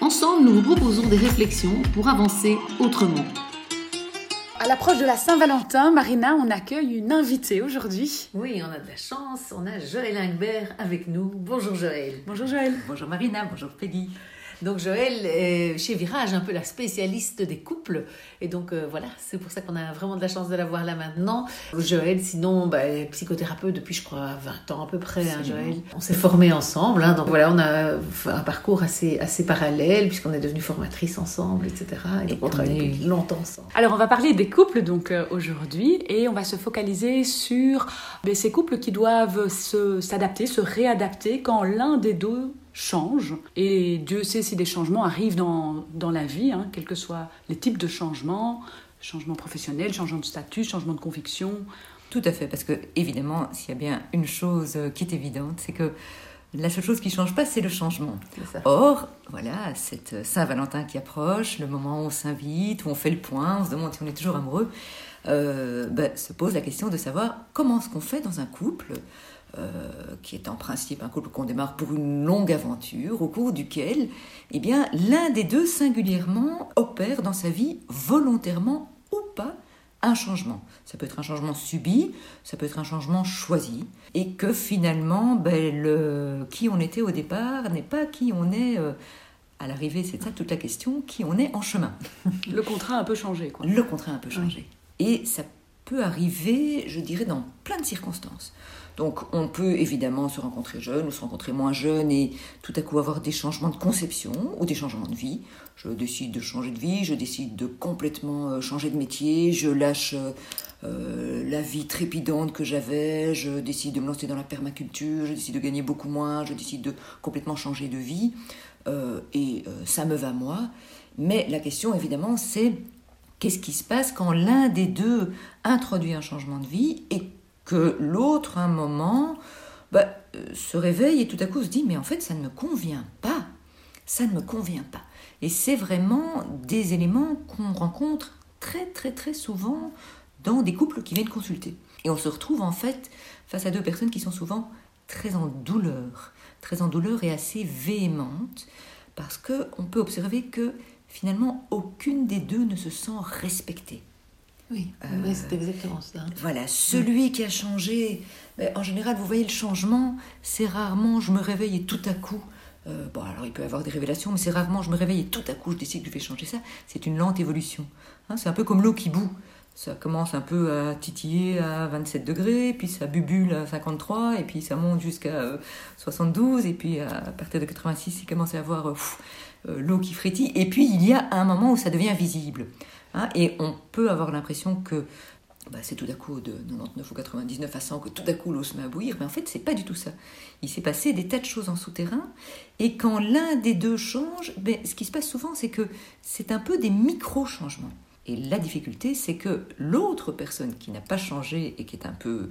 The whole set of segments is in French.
Ensemble, nous vous proposons des réflexions pour avancer autrement. À l'approche de la Saint-Valentin, Marina, on accueille une invitée aujourd'hui. Oui, on a de la chance, on a Joël Ingbert avec nous. Bonjour Joël. Bonjour Joël. Bonjour Marina, bonjour Peggy. Donc Joël est chez Virage un peu la spécialiste des couples. Et donc euh, voilà, c'est pour ça qu'on a vraiment de la chance de la voir là maintenant. Joël, sinon, bah, psychothérapeute depuis je crois 20 ans à peu près, hein, Joël. On s'est formés ensemble, hein, donc voilà, on a un parcours assez, assez parallèle puisqu'on est devenus formatrices ensemble, etc. Et donc on travaille longtemps ensemble. Alors on va parler des couples donc euh, aujourd'hui et on va se focaliser sur ben, ces couples qui doivent s'adapter, se réadapter quand l'un des deux change. Et Dieu sait si des changements arrivent dans, dans la vie, hein, quels que soient les types de changements, changement professionnel, changement de statut, changement de conviction. Tout à fait, parce que évidemment, s'il y a bien une chose qui est évidente, c'est que la seule chose qui ne change pas, c'est le changement. Or, voilà, cette Saint-Valentin qui approche, le moment où on s'invite, où on fait le point, on se demande si on est toujours amoureux, euh, ben, se pose la question de savoir comment est-ce qu'on fait dans un couple euh, qui est en principe un couple qu'on démarre pour une longue aventure, au cours duquel eh bien, l'un des deux singulièrement opère dans sa vie volontairement ou pas un changement. Ça peut être un changement subi, ça peut être un changement choisi, et que finalement, ben, le, qui on était au départ n'est pas qui on est euh, à l'arrivée, c'est ça toute la question, qui on est en chemin. Le contrat a un peu changé. Quoi. Le contrat a un peu changé. Et ça arriver, je dirais, dans plein de circonstances. Donc on peut évidemment se rencontrer jeune ou se rencontrer moins jeune et tout à coup avoir des changements de conception ou des changements de vie. Je décide de changer de vie, je décide de complètement euh, changer de métier, je lâche euh, la vie trépidante que j'avais, je décide de me lancer dans la permaculture, je décide de gagner beaucoup moins, je décide de complètement changer de vie. Euh, et ça me va moi. Mais la question évidemment c'est qu'est-ce qui se passe quand l'un des deux introduit un changement de vie et que l'autre, un moment, bah, euh, se réveille et tout à coup se dit mais en fait ça ne me convient pas, ça ne me convient pas. Et c'est vraiment des éléments qu'on rencontre très très très souvent dans des couples qui viennent consulter. Et on se retrouve en fait face à deux personnes qui sont souvent très en douleur, très en douleur et assez véhémentes, parce que on peut observer que finalement aucune des deux ne se sent respectée. Oui, euh, c'est exactement ça. Voilà, celui qui a changé, en général, vous voyez le changement, c'est rarement je me réveille et tout à coup, euh, bon alors il peut y avoir des révélations, mais c'est rarement je me réveille et tout à coup je décide que je vais changer ça. C'est une lente évolution. Hein, c'est un peu comme l'eau qui bout. Ça commence un peu à titiller à 27 degrés, puis ça bubule à 53, et puis ça monte jusqu'à 72, euh, et puis à partir de 86, il commence à avoir l'eau qui frétille, et puis il y a un moment où ça devient visible. Hein, et on peut avoir l'impression que bah, c'est tout à coup de 99 ou 99 à 100 que tout à coup l'eau se met à bouillir, mais en fait c'est pas du tout ça. Il s'est passé des tas de choses en souterrain, et quand l'un des deux change, ben, ce qui se passe souvent c'est que c'est un peu des micro-changements. Et la difficulté c'est que l'autre personne qui n'a pas changé et qui est un peu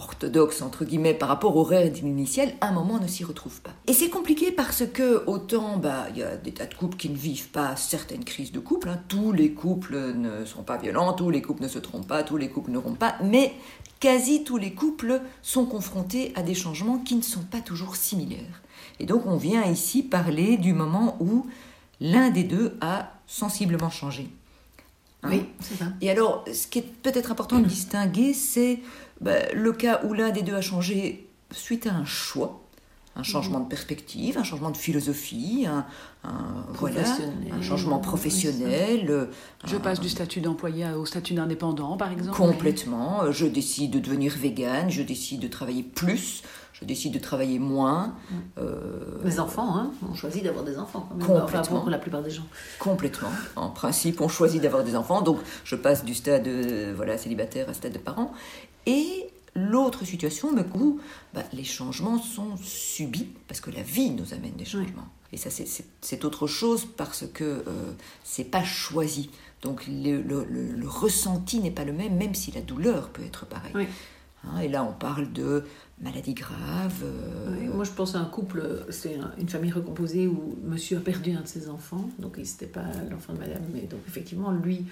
orthodoxe entre guillemets par rapport au rêve initial, un moment ne s'y retrouve pas. Et c'est compliqué parce que autant bah il y a des tas de couples qui ne vivent pas certaines crises de couple, hein. tous les couples ne sont pas violents, tous les couples ne se trompent pas, tous les couples ne rompent pas, mais quasi tous les couples sont confrontés à des changements qui ne sont pas toujours similaires. Et donc on vient ici parler du moment où l'un des deux a sensiblement changé. Hein. oui, c'est ça. Et alors, ce qui est peut-être important de distinguer, c'est bah, le cas où l'un des deux a changé suite à un choix, un changement de perspective, un changement de philosophie, un, voilà, un changement professionnel. Je passe du statut d'employé au statut d'indépendant, par exemple. Complètement. Je décide de devenir végane, je décide de travailler plus, je décide de travailler moins. Euh... Les enfants, hein on choisit d'avoir des enfants. Complètement. pour la plupart des gens. Complètement. En principe, on choisit d'avoir des enfants. Donc, je passe du stade voilà, célibataire à stade de parents. Et l'autre situation, mais où bah, les changements sont subis, parce que la vie nous amène des changements. Et ça, c'est autre chose parce que euh, c'est pas choisi. Donc le, le, le, ressenti n'est pas le même, même si la douleur peut être pareille. Hein, et là, on parle de maladies graves. Euh, moi, je pense à un couple, c'est une famille recomposée où monsieur a perdu un de ses enfants. Donc, il n'était pas l'enfant de madame, mais donc effectivement, lui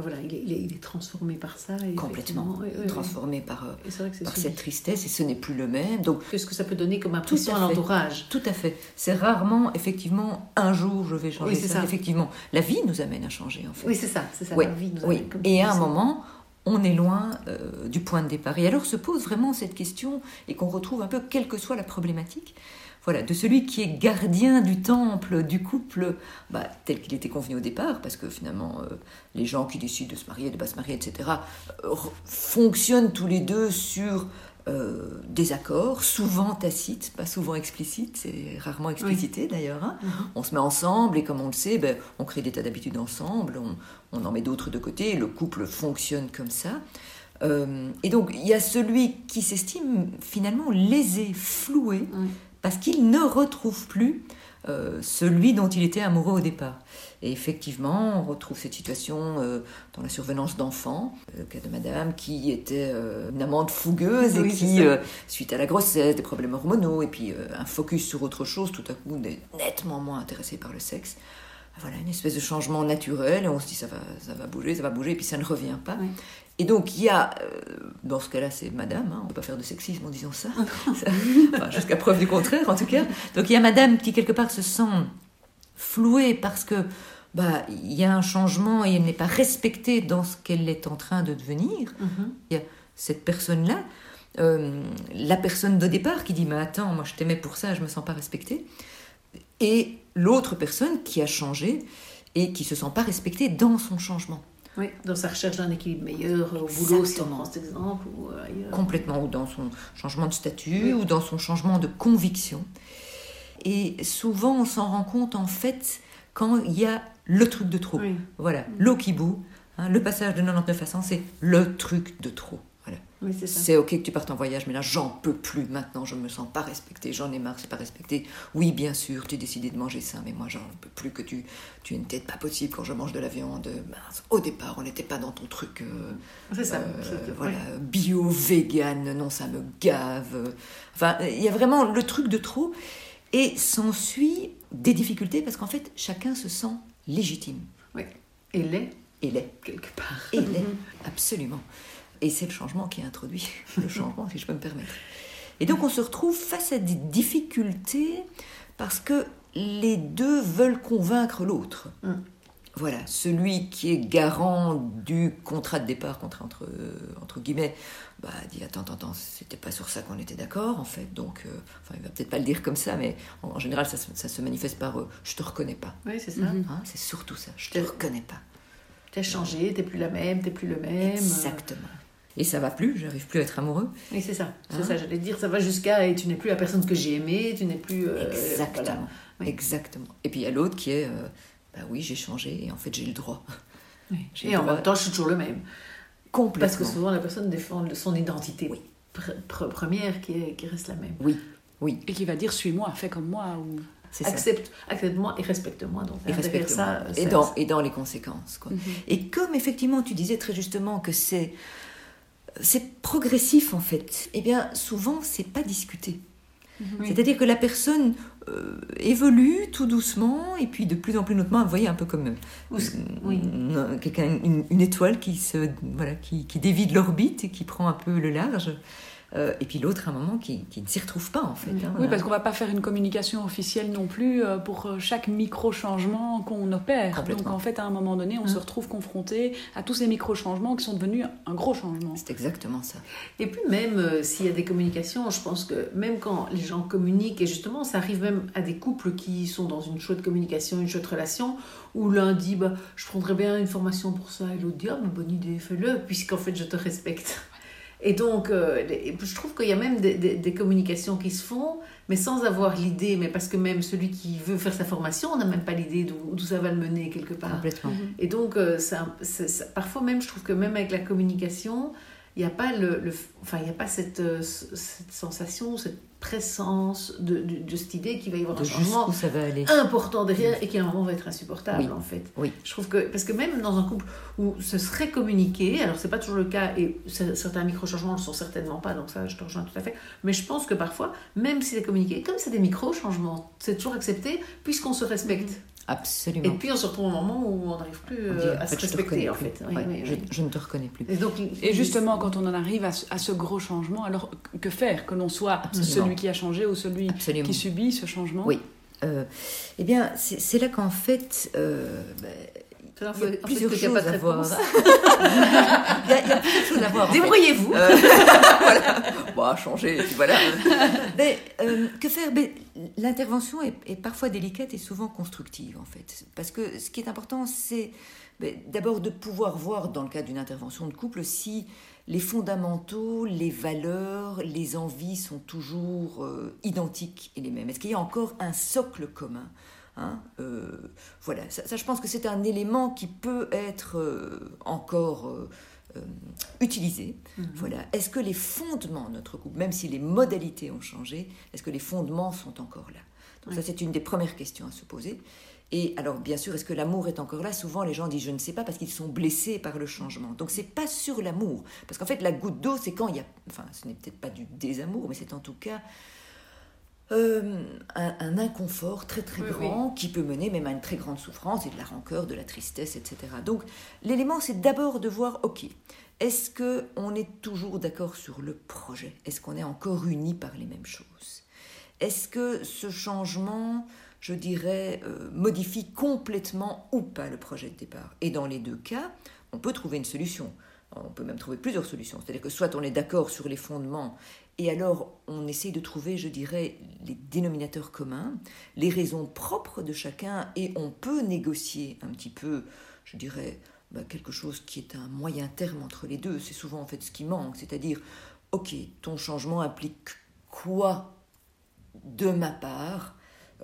voilà, il est, il, est, transformé par ça. Complètement. transformé par, euh, par cette tristesse et ce n'est plus le même. Donc, Qu'est-ce que ça peut donner comme impression à, l'entourage Tout à fait. C'est rarement, effectivement, un jour je vais changer ça. ça. Effectivement, la vie nous amène à changer, en fait. Oui, c'est ça. C'est ça. La vie nous oui. et à un moment, on est loin euh, du point de départ. Et alors se pose vraiment cette question, et qu'on retrouve un peu, quelle que soit la problématique, voilà, de celui qui est gardien du temple, du couple, bah, tel qu'il était convenu au départ, parce que finalement, euh, les gens qui décident de se marier, de ne pas se marier, etc., euh, fonctionnent tous les deux sur euh, des accords, souvent tacites, pas souvent explicites, c'est rarement explicité d'ailleurs. Hein. Mhm. On se met ensemble et comme on le sait, ben, on crée des tas d'habitudes ensemble, on, en met d'autres de côté, le couple fonctionne comme ça. et donc il y a celui qui s'estime finalement lésé, floué, parce qu'il ne retrouve plus euh, celui dont il était amoureux au départ. Et effectivement, on retrouve cette situation euh, dans la survenance d'enfants, le cas de madame qui était euh, une amante fougueuse et qui, suite à la grossesse, des problèmes hormonaux et puis un focus sur autre chose, tout à coup nettement moins intéressée par le sexe. Voilà, une espèce de changement naturel et on se dit ça va, ça va bouger, ça va bouger et puis ça ne revient pas. Et donc, il y a, euh, dans ce cas-là, c'est madame, hein, on ne peut pas faire de sexisme en disant ça, jusqu'à preuve du contraire en tout cas. Donc, il y a madame qui, quelque part, se sent flouée parce que bah, il y a un changement et elle n'est pas respectée dans ce qu'elle est en train de devenir. Mm-hmm. Il y a cette personne-là, euh, la personne de départ qui dit Mais attends, moi je t'aimais pour ça, je me sens pas respectée. Et l'autre personne qui a changé et qui se sent pas respectée dans son changement. Oui, dans sa recherche d'un équilibre meilleur au boulot, si on prend cet exemple, ou ailleurs. Complètement, ou dans son changement de statut, ou dans son changement de conviction. Et souvent, on s'en rend compte, en fait, quand il y a le truc de trop. Voilà, l'eau qui bout, hein, le passage de 99 à 100, c'est le truc de trop c'est ok que tu partes en voyage, mais là j'en peux plus maintenant, je me sens pas respectée, j'en ai marre, c'est pas respecté. Oui, bien sûr, tu as décidé de manger ça, mais moi j'en peux plus que tu, tu une tête pas possible quand je mange de la viande. au départ, on n'était pas dans ton truc. Euh, c'est ça. Euh, voilà, bio, vegan, non, ça me gave. Enfin, il y a vraiment le truc de trop, et s'ensuit des difficultés parce qu'en fait, chacun se sent légitime. Oui, et l'est. Et l'est. Quelque part. Et l'est, absolument. Et c'est le changement qui est introduit, le changement, si je peux me permettre. Et donc on se retrouve face à des difficultés parce que les deux veulent convaincre l'autre. Mm. Voilà, celui qui est garant du contrat de départ contre, entre, entre guillemets, bah, dit attends, attends, attends, c'était pas sur ça qu'on était d'accord en fait, donc, euh, enfin, il va peut-être pas le dire comme ça, mais en, général, ça, ça, se manifeste par euh, je te reconnais pas. Oui, c'est ça. Hein, c'est surtout ça, je te reconnais pas. T'as changé, t'es plus la même, t'es plus le même. Exactement et ça va plus, j'arrive plus à être amoureux. Oui, c'est ça, c'est hein ça, j'allais dire, ça va jusqu'à et tu n'es plus la personne que j'ai aimée, tu n'es plus. Euh, exactement, exactement. Et puis il y a l'autre qui est, euh, bah oui, j'ai changé et en fait j'ai le droit. Et en même temps, je suis toujours le même. Complètement. Parce que souvent la personne défend son identité oui. première qui, est, qui reste la même. Oui, oui. Et qui va dire suis-moi, fais comme moi ou. Accepte, accepte-moi et respecte-moi. Donc, et respecte ça. Et dans, et dans les conséquences. Quoi. Mhm. Et comme effectivement tu disais très justement que c'est c'est progressif en fait. Eh bien, souvent, c'est pas discuté. Mhm. C'est-à-dire que la personne euh, évolue tout doucement et puis de plus en plus notamment, vous voyez, un peu comme euh, une, une, étoile qui se voilà, qui, qui dévie de l'orbite et qui prend un peu le large. Euh, et puis l'autre, à un moment, qui, qui, ne s'y retrouve pas, en fait. Hein, oui, parce qu'on ne va pas faire une communication officielle non plus euh, pour euh, chaque micro-changement qu'on opère. Donc, en fait, à un moment donné, on se retrouve confronté à tous ces micro-changements qui sont devenus un gros changement. C'est exactement ça. Et puis, même s'il y a des communications, je pense que même quand les gens communiquent, et justement, ça arrive même à des couples qui sont dans une chouette communication, une chouette relation, où l'un dit bah, Je prendrais bien une formation pour ça, et l'autre dit Ah, bonne idée, fais-le, puisqu'en fait, je te respecte. Et donc, euh, je trouve qu'il y a même des, communications qui se font, mais sans avoir l'idée, mais parce que même celui qui veut faire sa formation, on n'a même pas l'idée d'où ça va le mener quelque part. Complètement. Et donc, euh, ça, parfois même, je trouve que même avec la communication, il n'y a pas le, le- enfin il y a pas cette, euh, cette sensation, cette présence de, de, de cette idée qu'il va y avoir De un changement jusqu'où ça va aller. important derrière et qui à un moment va être insupportable Oui. en fait. Oui. Je trouve que parce que même dans un couple où ce serait communiqué, alors c'est pas toujours le cas et certains micro changements ne le sont certainement pas, donc ça je te rejoins tout à fait. Mais je pense que parfois, même si c'est communiqué, comme c'est des micro changements, c'est toujours accepté puisqu'on se respecte. Et Absolument. puis on se retrouve au moment où on n'arrive plus On euh, dit, à en se fait, je te respecter en plus. fait. Oui, Ouais, oui, je, oui. je ne te reconnais plus. Et donc Et justement, quand on en arrive à ce, à ce gros changement, alors que faire Que l'on soit Absolument. celui qui a changé ou celui Absolument. qui subit ce changement? Oui. Euh, eh bien, c'est c'est là qu'en fait, euh, ben, il y a plusieurs choses de à voir. il, y a, plusieurs choses à voir. Débrouillez-vous. Euh, voilà. Bon, changer, et puis voilà. Mais euh, que faire? L'intervention est, est parfois délicate et souvent constructive, en fait. Parce que ce qui est important, c'est ben, d'abord de pouvoir voir, dans le cadre d'une intervention de couple, si les fondamentaux, les valeurs, les envies sont toujours euh, identiques et les mêmes. Est-ce qu'il y a encore un socle commun? Hein, euh, voilà, ça, ça, je pense que c'est un élément qui peut être euh, encore euh, utilisé. Voilà. Est-ce que les fondements de notre couple, même si les modalités ont changé, est-ce que les fondements sont encore là? Donc ça, c'est une des premières questions à se poser. Et alors, bien sûr, est-ce que l'amour est encore là? Souvent, les gens disent je ne sais pas parce qu'ils sont blessés par le changement. Donc, c'est pas sur l'amour, parce qu'en fait, la goutte d'eau, c'est quand il y a, enfin, ce n'est peut-être pas du désamour, mais c'est en tout cas euh, un, un inconfort très très Oui, grand qui peut mener même à une très grande souffrance et de la rancœur, de la tristesse, etc. Donc l'élément c'est d'abord de voir, ok, est-ce que on est toujours d'accord sur le projet? Est-ce qu'on est encore unis par les mêmes choses? Est-ce que ce changement, je dirais, euh, modifie complètement ou pas le projet de départ? Et dans les deux cas, on peut trouver une solution. On peut même trouver plusieurs solutions. C'est-à-dire que soit on est d'accord sur les fondements et alors, on essaye de trouver, je dirais, les dénominateurs communs, les raisons propres de chacun, et on peut négocier un petit peu, je dirais, bah, quelque chose qui est un moyen terme entre les deux. C'est souvent en fait ce qui manque, c'est-à-dire, ok, ton changement implique quoi de ma part?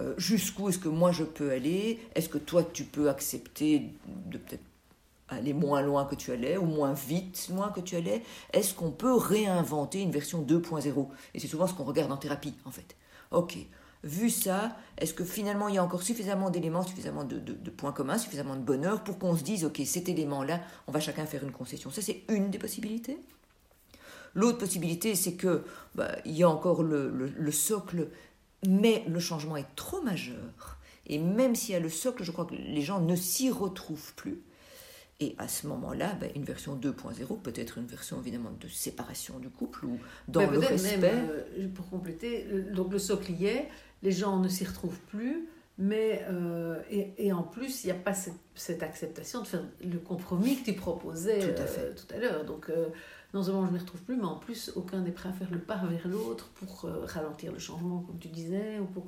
Euh, Jusqu'où est-ce que moi je peux aller? Est-ce que toi tu peux accepter de peut-être aller moins loin que tu allais, ou moins vite loin que tu allais? Est-ce qu'on peut réinventer une version 2.0 Et c'est souvent ce qu'on regarde en thérapie, en fait. Ok, vu ça, est-ce que finalement il y a encore suffisamment d'éléments, suffisamment de, points communs, suffisamment de bonheur pour qu'on se dise, ok, cet élément-là, on va chacun faire une concession Ça, c'est une des possibilités. L'autre possibilité, c'est que bah, il y a encore le, le- le socle, mais le changement est trop majeur. Et même s'il y a le socle, je crois que les gens ne s'y retrouvent plus. Et à ce moment-là, bah, une version 2.0 peut être une version évidemment de séparation du couple ou dans Mais le respect. même, euh, pour compléter, le- donc le socle y est, les gens ne s'y retrouvent plus, mais euh, et, et en plus, il n'y a pas cette, cette acceptation de faire le compromis que tu proposais Tout à euh, à l'heure. Donc, non seulement je ne m'y retrouve plus, mais en plus, aucun n'est prêt à faire le pas vers l'autre pour ralentir le changement, comme tu disais, ou pour...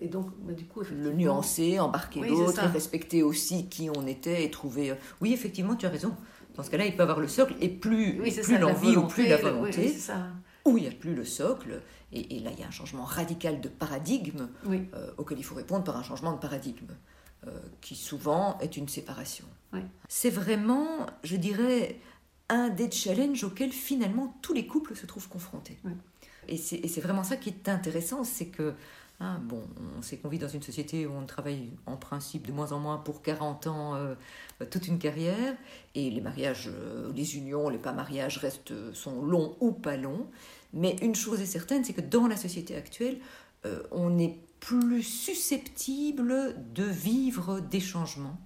Et donc, bah, du coup, le effectivement... nuancer, embarquer Oui, l'autre, respecter aussi qui on était et trouver. euh, Oui, effectivement, tu as raison. Dans ce cas-là, il peut avoir le socle et plus, Oui, plus l'envie ou plus la le- volonté, oui, ça. ou il n'y a plus le socle. Et, et là, il y a un changement radical de paradigme Oui, euh, auquel il faut répondre par un changement de paradigme, euh, qui souvent est une séparation. C'est vraiment, je dirais, un des challenges auxquels finalement tous les couples se trouvent confrontés. Oui. Et c'est et c'est vraiment ça qui est intéressant, c'est que, hein, bon, on sait qu'on vit dans une société où on travaille en principe de moins en moins pour 40 ans, euh, toute une carrière, et les mariages, euh, les unions, les pas mariages restent, euh, sont longs ou pas longs. Mais une chose est certaine, c'est que dans la société actuelle, on est plus susceptible de vivre des changements.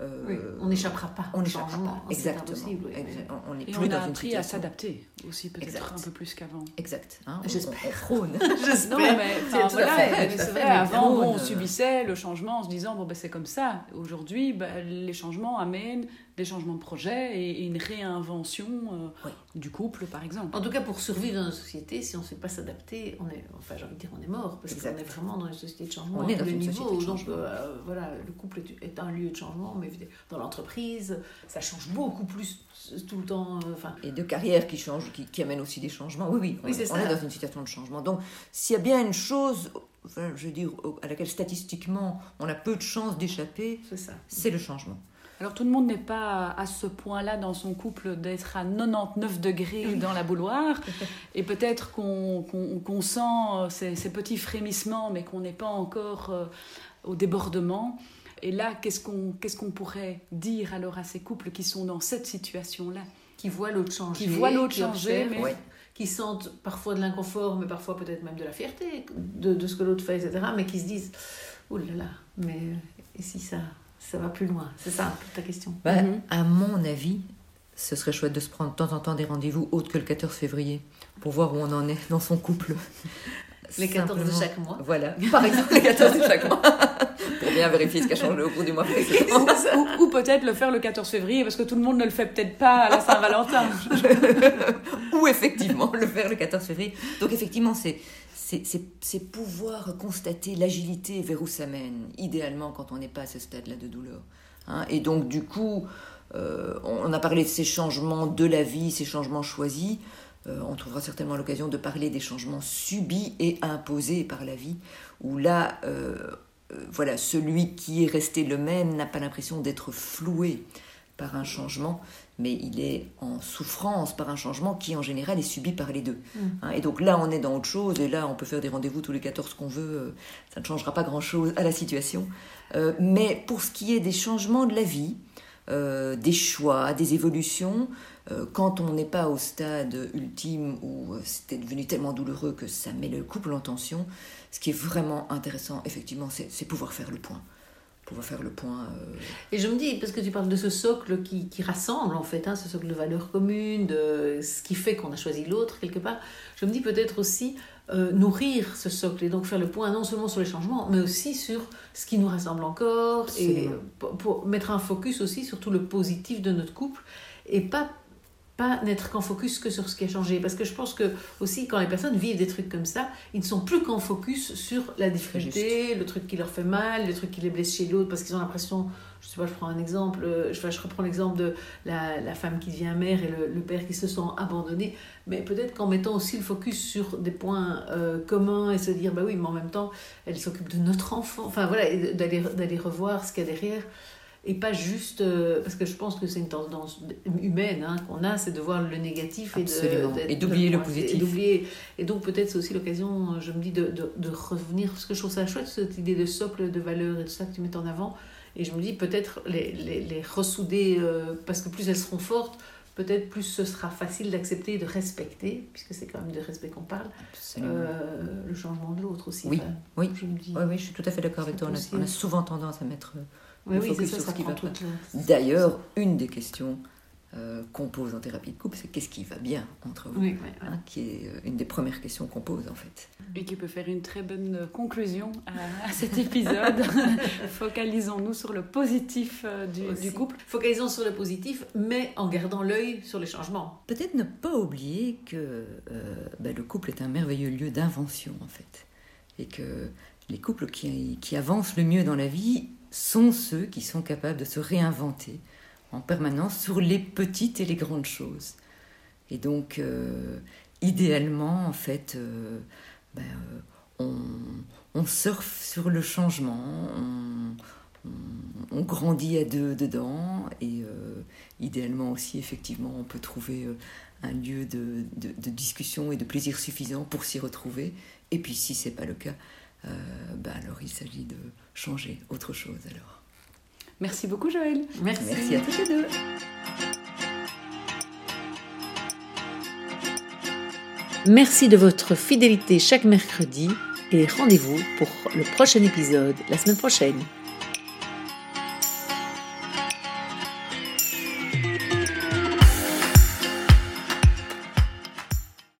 Euh, oui. on n'échappera pas on n'échappera pas. C'est Exactement. impossible. oui. On n'est Et plus on dans a une appris à s'adapter aussi, peut-être un peu plus qu'avant. Exact. hein, J'espère. Frône. Non, mais enfin, voilà, c'est vrai, avant, on subissait le changement en se disant, bon, ben, c'est comme ça. Aujourd'hui, ben, les changements amènent des changements de projet et, et une réinvention euh, Oui. du couple, par exemple. En tout cas, pour survivre dans une société, si on ne sait pas s'adapter, on est, enfin, j'ai envie de dire, on est mort, parce qu'on est vraiment dans une société de changement On est dans une société de donc, changement. euh, voilà, le couple est, est un lieu de changement, mais dans l'entreprise, ça change beaucoup plus tout le temps. euh, Enfin, Et de carrière qui change, qui, qui amène aussi des changements. Oui, oui, on, Oui, c'est on ça. est dans une situation de changement. Donc, s'il y a bien une chose, enfin, je veux dire, à laquelle statistiquement on a peu de chances d'échapper, c'est ça. c'est le changement. Alors tout le monde n'est pas à ce point-là dans son couple d'être à 99 degrés dans la bouloire. Et peut-être qu'on sent ces, petits frémissements, mais qu'on n'est pas encore euh, au débordement. Et là, qu'est-ce qu'on pourrait dire alors à ces couples qui sont dans cette situation-là? Qui voient l'autre changer. Qui voient l'autre changer, mais... Qui sentent parfois de l'inconfort, mais parfois peut-être même de la fierté de, de ce que l'autre fait, etc. Mais qui se disent, oh là là, mais et si ça, ça va plus loin C'est ça ta question bah, mhm. À mon avis, ce serait chouette de se prendre de temps en temps des rendez-vous autres que le 14 février pour voir où on en est dans son couple. Les 14 de chaque mois. Voilà, par exemple, les 14 de chaque mois. pour bien vérifier ce qui a changé au cours du mois précédent. ou, ou peut-être le faire le 14 février, parce que tout le monde ne le fait peut-être pas à la Saint-Valentin. ou effectivement, le faire le 14 février. Donc effectivement, c'est c'est pouvoir constater l'agilité vers où ça mène, idéalement quand on n'est pas à ce stade-là de douleur. Hein. et donc, du coup, euh, on a parlé de ces changements de la vie, ces changements choisis. Euh, on trouvera certainement l'occasion de parler des changements subis et imposés par la vie, où là, euh, voilà, celui qui est resté le même n'a pas l'impression d'être floué par un changement, mais il est en souffrance par un changement qui en général est subi par les deux. Mm. Hein, et donc là, on est dans autre chose, et là, on peut faire des rendez-vous tous les 14 qu'on veut, euh, ça ne changera pas grand-chose à la situation. Euh, mais pour ce qui est des changements de la vie, euh, des choix, des évolutions, quand on n'est pas au stade ultime où c'était devenu tellement douloureux que ça met le couple en tension, ce qui est vraiment intéressant, effectivement, c'est pouvoir faire le point va faire le point. Euh. Et je me dis, parce que tu parles de ce socle qui, qui rassemble en fait, hein, ce socle de valeurs communes, de ce qui fait qu'on a choisi l'autre quelque part, je me dis peut-être aussi euh, nourrir ce socle et donc faire le point non seulement sur les changements, mais aussi sur ce qui nous rassemble encore et pour mettre un focus aussi sur tout le positif de notre couple et pas n'être qu'en focus que sur ce qui a changé. Parce que je pense que aussi, quand les personnes vivent des trucs comme ça, ils ne sont plus qu'en focus sur la difficulté, le truc qui leur fait mal, le truc qui les blesse chez l'autre, parce qu'ils ont l'impression, je sais pas, je prends un exemple, euh, je, je reprends l'exemple de la, la, femme qui devient mère et le, père qui se sent abandonné, mais peut-être qu'en mettant aussi le focus sur des points euh, communs et se dire, bah oui, mais en même temps, elle s'occupe de notre enfant, enfin voilà, d'aller revoir ce qu'il y a derrière et pas juste euh, parce que je pense que c'est une tendance humaine hein, qu'on a, c'est de voir le négatif et d'oublier le positif. Et, et donc peut-être c'est aussi l'occasion, je me dis, de, de, de, revenir, parce que je trouve ça chouette, cette idée de socle de valeur et tout ça que tu mets en avant. Et je me dis peut-être les, les, les ressouder, euh, parce que plus elles seront fortes, peut-être plus ce sera facile d'accepter et de respecter, puisque c'est quand même de respect qu'on parle, euh, le changement de l'autre aussi. Oui, oui. Je me dis, oui, oui, je suis tout à fait d'accord avec toi. On a, on a, souvent tendance à mettre oui, oui, c'est ça, ça qui va pas. D'ailleurs, une des questions euh, qu'on pose en thérapie de couple, c'est qu'est-ce qui va bien entre vous hein, Qui est euh, une des premières questions qu'on pose en fait. Et qui peut faire une très bonne conclusion à, cet épisode. Focalisons-nous sur le positif euh, du, couple. Focalisons sur le positif, mais en gardant l'œil sur les changements. Peut-être ne pas oublier que ben, le couple est un merveilleux lieu d'invention en fait. Et que les couples qui, qui avancent le mieux dans la vie sont ceux qui sont capables de se réinventer en permanence sur les petites et les grandes choses. Et donc, euh, idéalement, en fait, euh, ben, euh, on, surfe sur le changement, on, grandit à deux dedans, et idéalement aussi, effectivement, on peut trouver un lieu de, de, discussion et de plaisir suffisant pour s'y retrouver. Et puis, si ce n'est pas le cas, euh, bah alors il s'agit de changer autre chose alors. Merci beaucoup Joël. Merci, Merci à tous les deux. Merci de votre fidélité chaque mercredi et rendez-vous pour le prochain épisode la semaine prochaine.